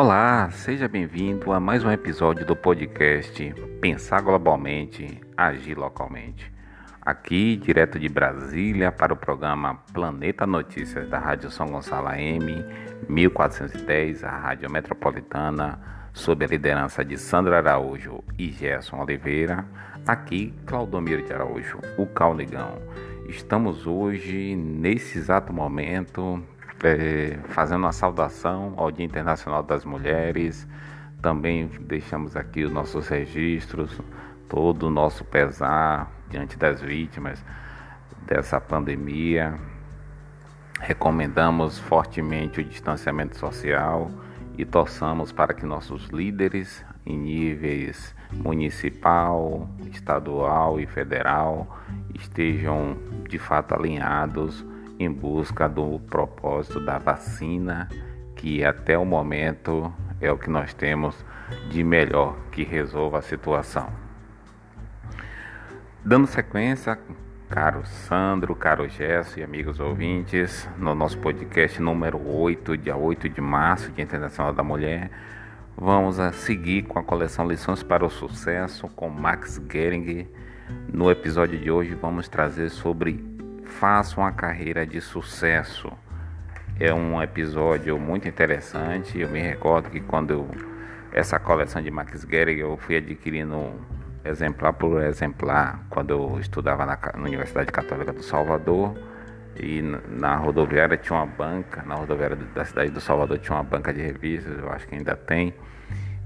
Olá, seja bem-vindo a mais um episódio do podcast Pensar Globalmente, Agir Localmente. Aqui, direto de Brasília, para o programa Planeta Notícias da Rádio São Gonçalo AM 1410, a Rádio Metropolitana, sob a liderança de Sandra Araújo e Gerson Oliveira. Aqui, Claudomiro de Araújo, o Calnegão. Estamos hoje, nesse exato momento, é, fazendo uma saudação ao Dia Internacional das Mulheres. Também deixamos aqui os nossos registros, todo o nosso pesar diante das vítimas dessa pandemia. Recomendamos fortemente o distanciamento social e torçamos para que nossos líderes em níveis municipal, estadual e federal estejam de fato alinhados em busca do propósito da vacina, que até o momento é o que nós temos de melhor que resolva a situação. Dando sequência, caro Sandro, caro Gesso e amigos ouvintes, no nosso podcast número 8, dia 8 de março, Dia Internacional da Mulher, vamos a seguir com a coleção Lições para o Sucesso com Max Gering. No episódio de hoje vamos trazer sobre faça uma carreira de sucesso. É um episódio muito interessante. Eu me recordo que quando eu, essa coleção de Max Gehrig eu fui adquirindo exemplar por exemplar quando eu estudava na, na Universidade Católica do Salvador e na rodoviária tinha uma banca, na rodoviária da cidade do Salvador tinha uma banca de revistas, eu acho que ainda tem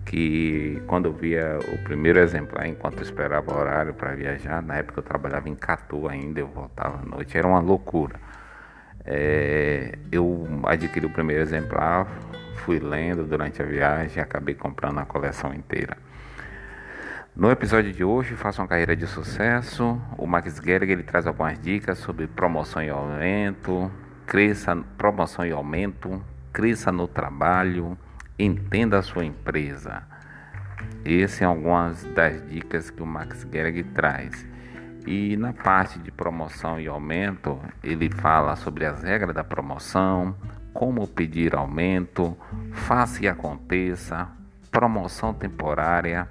que quando via o primeiro exemplar, enquanto esperava o horário para viajar, na época eu trabalhava em Catu ainda, eu voltava à noite, era uma loucura. É, eu adquiri o primeiro exemplar, fui lendo durante a viagem, acabei comprando a coleção inteira. No episódio de hoje, faça uma carreira de sucesso. O Max Gehrig ele traz algumas dicas sobre promoção e aumento, cresça, promoção e aumento, cresça no trabalho, Entenda a sua empresa. Essas são algumas das dicas que o Max Gehrig traz. E na parte de promoção e aumento, ele fala sobre as regras da promoção, como pedir aumento, faça e aconteça, promoção temporária,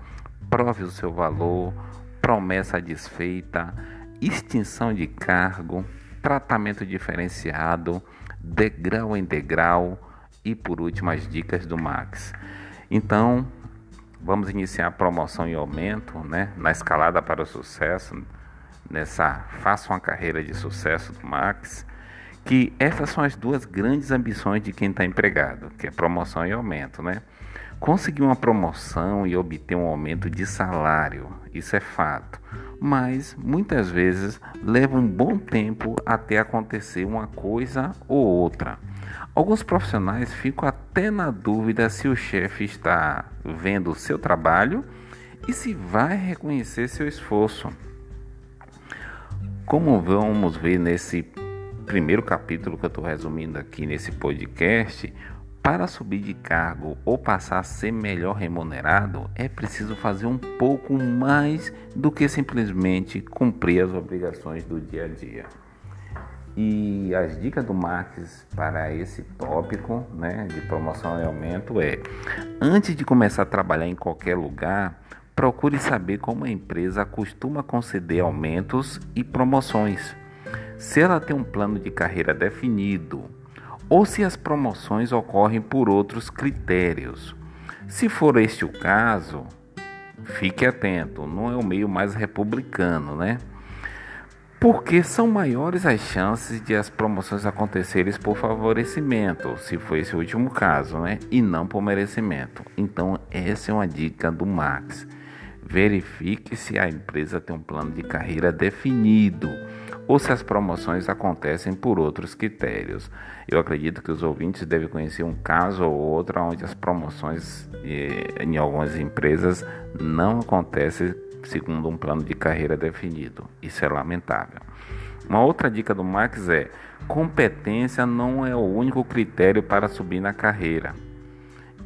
prove o seu valor, promessa desfeita, extinção de cargo, tratamento diferenciado, degrau em degrau e por último as dicas do Max. Então, vamos iniciar a promoção e aumento, né, na escalada para o sucesso, nessa faça uma carreira de sucesso do Max, que essas são as duas grandes ambições de quem está empregado, que é promoção e aumento, né? Conseguir uma promoção e obter um aumento de salário, isso é fato, mas muitas vezes leva um bom tempo até acontecer uma coisa ou outra. Alguns profissionais ficam até na dúvida se o chefe está vendo o seu trabalho e se vai reconhecer seu esforço. Como vamos ver nesse primeiro capítulo que eu estou resumindo aqui nesse podcast, para subir de cargo ou passar a ser melhor remunerado, é preciso fazer um pouco mais do que simplesmente cumprir as obrigações do dia a dia. E as dicas do Marx para esse tópico né, de promoção e aumento é: antes de começar a trabalhar em qualquer lugar, procure saber como a empresa costuma conceder aumentos e promoções. Se ela tem um plano de carreira definido ou se as promoções ocorrem por outros critérios. Se for este o caso, fique atento, não é o meio mais republicano, né? Porque são maiores as chances de as promoções acontecerem por favorecimento, se for esse último caso, né? E não por merecimento. Então, essa é uma dica do Max. Verifique se a empresa tem um plano de carreira definido ou se as promoções acontecem por outros critérios. Eu acredito que os ouvintes devem conhecer um caso ou outro onde as promoções eh, em algumas empresas não acontecem segundo um plano de carreira definido. Isso é lamentável. Uma outra dica do Marx é: competência não é o único critério para subir na carreira.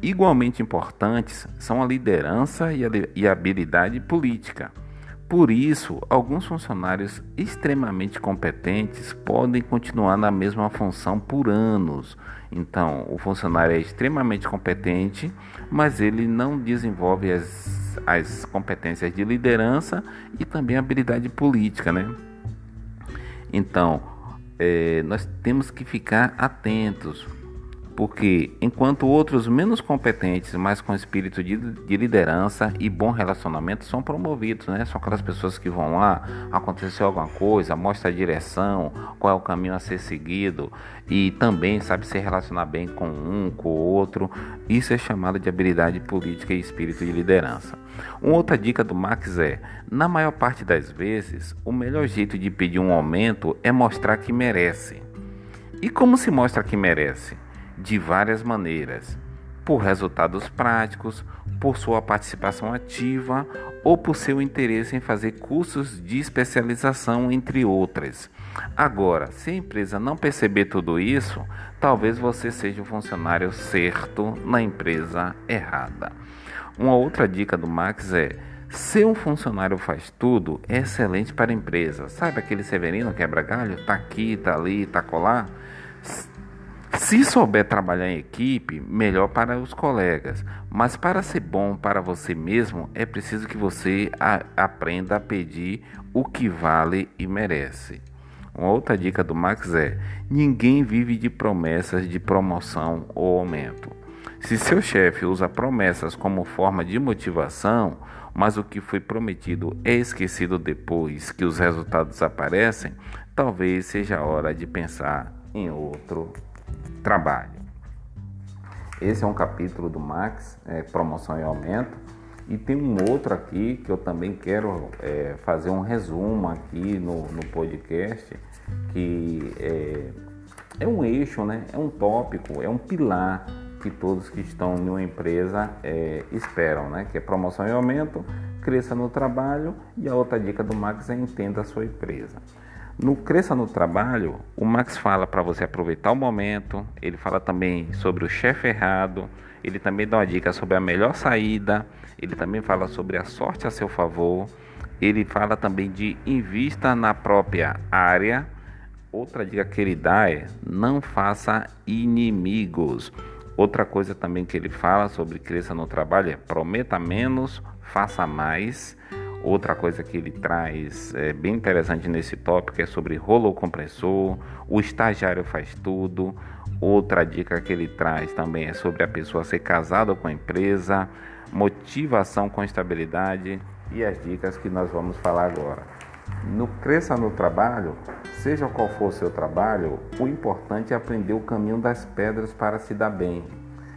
Igualmente importantes são a liderança e a habilidade política. Por isso, alguns funcionários extremamente competentes podem continuar na mesma função por anos. Então, o funcionário é extremamente competente, mas ele não desenvolve as, as competências de liderança e também habilidade política, né? Então, é, nós temos que ficar atentos porque enquanto outros menos competentes, mas com espírito de, de, liderança e bom relacionamento são promovidos, né? São aquelas pessoas que vão lá, aconteceu alguma coisa, mostra a direção, qual é o caminho a ser seguido e também sabe se relacionar bem com um, com o outro. Isso é chamado de habilidade política e espírito de liderança. Uma outra dica do Max é: na maior parte das vezes, o melhor jeito de pedir um aumento é mostrar que merece. E como se mostra que merece? De várias maneiras, por resultados práticos, por sua participação ativa ou por seu interesse em fazer cursos de especialização, entre outras. Agora, se a empresa não perceber tudo isso, talvez você seja o funcionário certo na empresa errada. Uma outra dica do Max é: se um funcionário faz tudo, é excelente para a empresa. Sabe aquele Severino quebra-galho? Tá aqui, tá ali, tá colar? Se souber trabalhar em equipe, melhor para os colegas. Mas para ser bom para você mesmo, é preciso que você a, aprenda a pedir o que vale e merece. Uma outra dica do Max é: ninguém vive de promessas de promoção ou aumento. Se seu chefe usa promessas como forma de motivação, mas o que foi prometido é esquecido depois que os resultados aparecem, talvez seja a hora de pensar em outro trabalho. Esse é um capítulo do Max, é, promoção e aumento. E tem um outro aqui que eu também quero é, fazer um resumo aqui no, no podcast, que é, é, um eixo, né? é um tópico, é um pilar que todos que estão em uma empresa é, esperam, né? que é promoção e aumento, cresça no trabalho e a outra dica do Max é entenda a sua empresa. No Cresça no Trabalho, o Max fala para você aproveitar o momento, ele fala também sobre o chefe errado, ele também dá uma dica sobre a melhor saída, ele também fala sobre a sorte a seu favor, ele fala também de invista na própria área. Outra dica que ele dá é não faça inimigos. Outra coisa também que ele fala sobre cresça no trabalho é prometa menos, faça mais. Outra coisa que ele traz é, bem interessante nesse tópico é sobre rolo compressor, o estagiário faz tudo. Outra dica que ele traz também é sobre a pessoa ser casada com a empresa, motivação com estabilidade e as dicas que nós vamos falar agora. No Cresça no Trabalho, seja qual for o seu trabalho, o importante é aprender o caminho das pedras para se dar bem.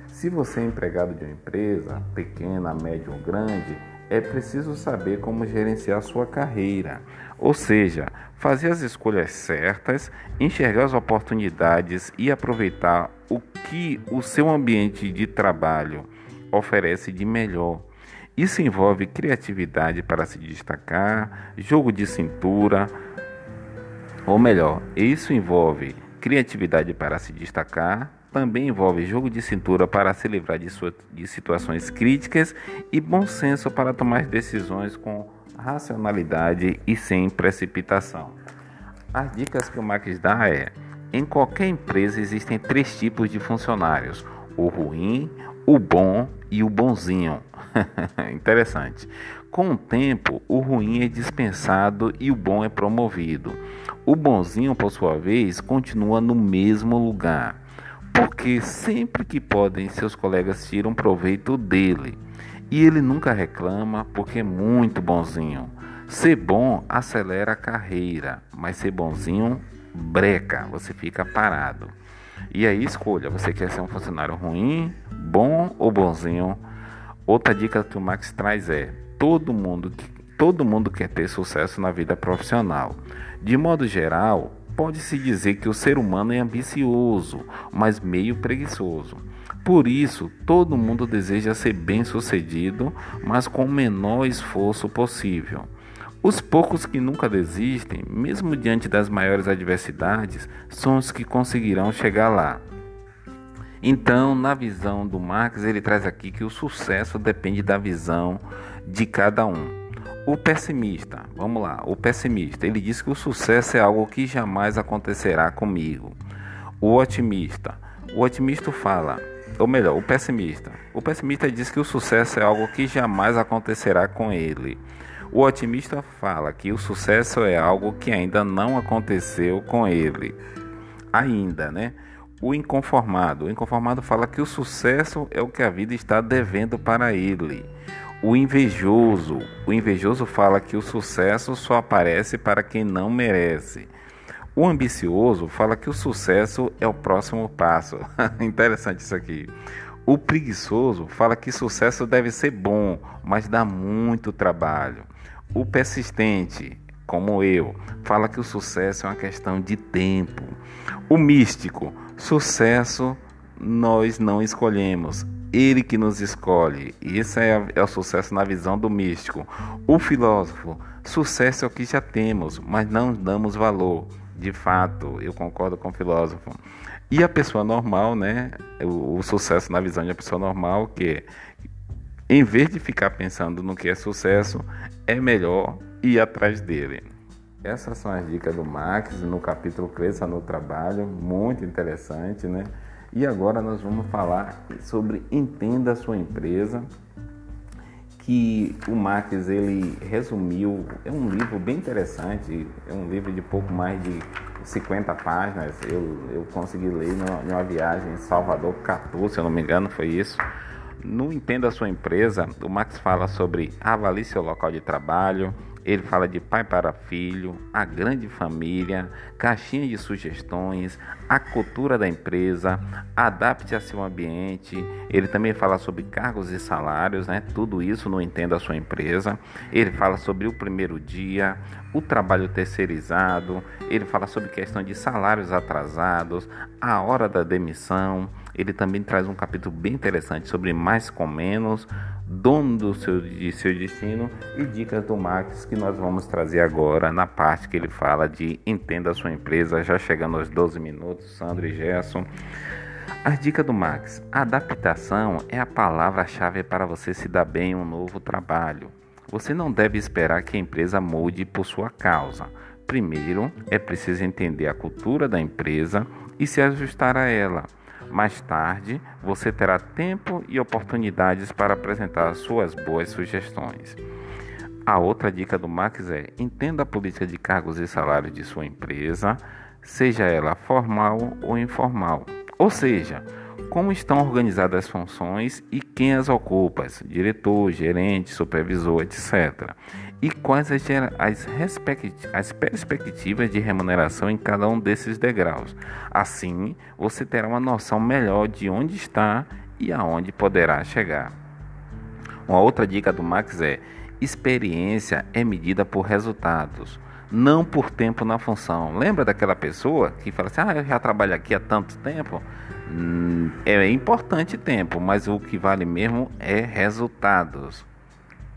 Se você é empregado de uma empresa, pequena, média ou grande, é preciso saber como gerenciar sua carreira, ou seja, fazer as escolhas certas, enxergar as oportunidades e aproveitar o que o seu ambiente de trabalho oferece de melhor. Isso envolve criatividade para se destacar, jogo de cintura, ou melhor, isso envolve criatividade para se destacar, também envolve jogo de cintura para se livrar de, sua, de situações críticas e bom senso para tomar decisões com racionalidade e sem precipitação. As dicas que o Max dá é: em qualquer empresa existem três tipos de funcionários: o ruim, o bom e o bonzinho. Interessante. Com o tempo, o ruim é dispensado e o bom é promovido. O bonzinho, por sua vez, continua no mesmo lugar porque sempre que podem, seus colegas tiram proveito dele. E ele nunca reclama porque é muito bonzinho. Ser bom acelera a carreira, mas ser bonzinho breca, você fica parado. E aí escolha, você quer ser um funcionário ruim, bom ou bonzinho? Outra dica que o Max traz é: todo mundo, todo mundo quer ter sucesso na vida profissional. De modo geral, Pode-se dizer que o ser humano é ambicioso, mas meio preguiçoso. Por isso, todo mundo deseja ser bem-sucedido, mas com o menor esforço possível. Os poucos que nunca desistem, mesmo diante das maiores adversidades, são os que conseguirão chegar lá. Então, na visão do Marx, ele traz aqui que o sucesso depende da visão de cada um. O pessimista, vamos lá, o pessimista, ele diz que o sucesso é algo que jamais acontecerá comigo. O otimista, o otimista fala, ou melhor, o pessimista. O pessimista diz que o sucesso é algo que jamais acontecerá com ele. O otimista fala que o sucesso é algo que ainda não aconteceu com ele. Ainda, né? O inconformado. O inconformado fala que o sucesso é o que a vida está devendo para ele. O invejoso. O invejoso fala que o sucesso só aparece para quem não merece. O ambicioso fala que o sucesso é o próximo passo. Interessante isso aqui. O preguiçoso fala que sucesso deve ser bom, mas dá muito trabalho. O persistente, como eu, fala que o sucesso é uma questão de tempo. O místico, sucesso nós não escolhemos, ele que nos escolhe. E esse é, é, o sucesso na visão do místico. O filósofo, sucesso é o que já temos, mas não damos valor. De fato, eu concordo com o filósofo. E a pessoa normal, né? O, o sucesso na visão de uma pessoa normal, que em vez de ficar pensando no que é sucesso, é melhor ir atrás dele. Essas são as dicas do Max no capítulo Cresça no Trabalho, muito interessante, né? E agora nós vamos falar sobre Entenda a sua empresa, que o Marx ele resumiu, é um livro bem interessante, é um livro de pouco mais de 50 páginas, eu, eu consegui ler numa, numa viagem em Salvador, 14, se eu não me engano, foi isso. No Entenda a Sua Empresa, o Max fala sobre avalie seu local de trabalho, ele fala de pai para filho, a grande família, caixinha de sugestões, a cultura da empresa, adapte a seu ambiente. Ele também fala sobre cargos e salários, né? Tudo isso no Entenda a sua empresa. Ele fala sobre o primeiro dia, o trabalho terceirizado, ele fala sobre questão de salários atrasados, a hora da demissão. Ele também traz um capítulo bem interessante sobre mais com menos, dono do seu, de seu destino e dicas do Max que nós vamos trazer agora na parte que ele fala de entenda a sua empresa, já chegando aos 12 minutos, Sandro e Gerson. As dicas do Max. Adaptação é a palavra-chave para você se dar bem em um novo trabalho. Você não deve esperar que a empresa mude por sua causa. Primeiro, é preciso entender a cultura da empresa e se ajustar a ela. Mais tarde, você terá tempo e oportunidades para apresentar suas boas sugestões. A outra dica do Max é: entenda a política de cargos e salários de sua empresa, seja ela formal ou informal. Ou seja, como estão organizadas as funções e quem as ocupa, diretor, gerente, supervisor, etc. E quais as, as, as perspectivas de remuneração em cada um desses degraus. Assim, você terá uma noção melhor de onde está e aonde poderá chegar. Uma outra dica do Max é: experiência é medida por resultados não por tempo na função. Lembra daquela pessoa que fala assim: ah, eu já trabalho aqui há tanto tempo? É importante tempo, mas o que vale mesmo é resultados.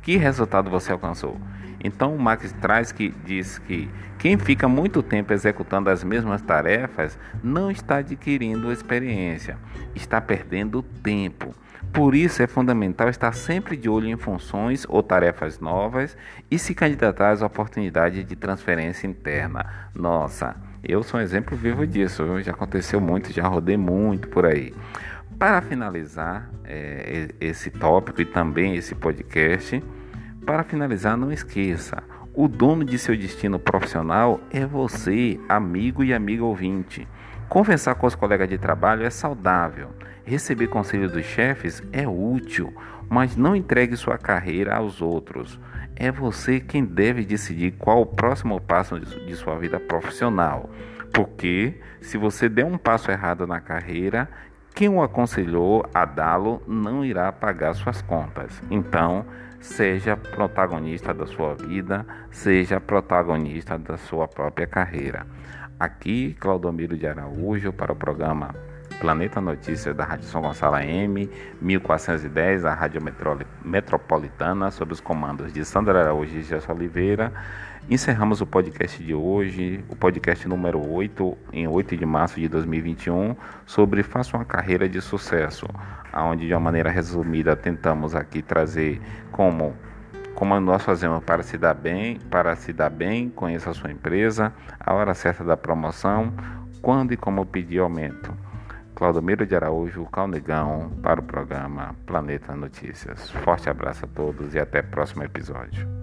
Que resultado você alcançou? Então o Max traz que diz que quem fica muito tempo executando as mesmas tarefas não está adquirindo experiência, está perdendo tempo. Por isso é fundamental estar sempre de olho em funções ou tarefas novas e se candidatar às oportunidades de transferência interna. Nossa, eu sou um exemplo vivo disso, viu? já aconteceu muito, já rodei muito por aí. Para finalizar é, esse tópico e também esse podcast, para finalizar, não esqueça: o dono de seu destino profissional é você, amigo e amiga ouvinte. Conversar com os colegas de trabalho é saudável. Receber conselho dos chefes é útil, mas não entregue sua carreira aos outros. É você quem deve decidir qual o próximo passo de sua vida profissional. Porque se você der um passo errado na carreira, quem o aconselhou a dá-lo não irá pagar suas contas. Então, seja protagonista da sua vida, seja protagonista da sua própria carreira. Aqui, Claudomiro de Araújo, para o programa Planeta Notícias da Rádio São Gonçalo M, 1410, a Rádio Metropolitana, sob os comandos de Sandra Araújo e Gerson Oliveira. Encerramos o podcast de hoje, o podcast número 8, em 8 de março de 2021, sobre Faça uma Carreira de Sucesso, onde de uma maneira resumida tentamos aqui trazer como como nós fazemos para se dar bem, para se dar bem, conheça a sua empresa, a hora certa da promoção, quando e como pedir aumento. Claudomiro de Araújo, Calnegão, para o programa Planeta Notícias. Forte abraço a todos e até o próximo episódio.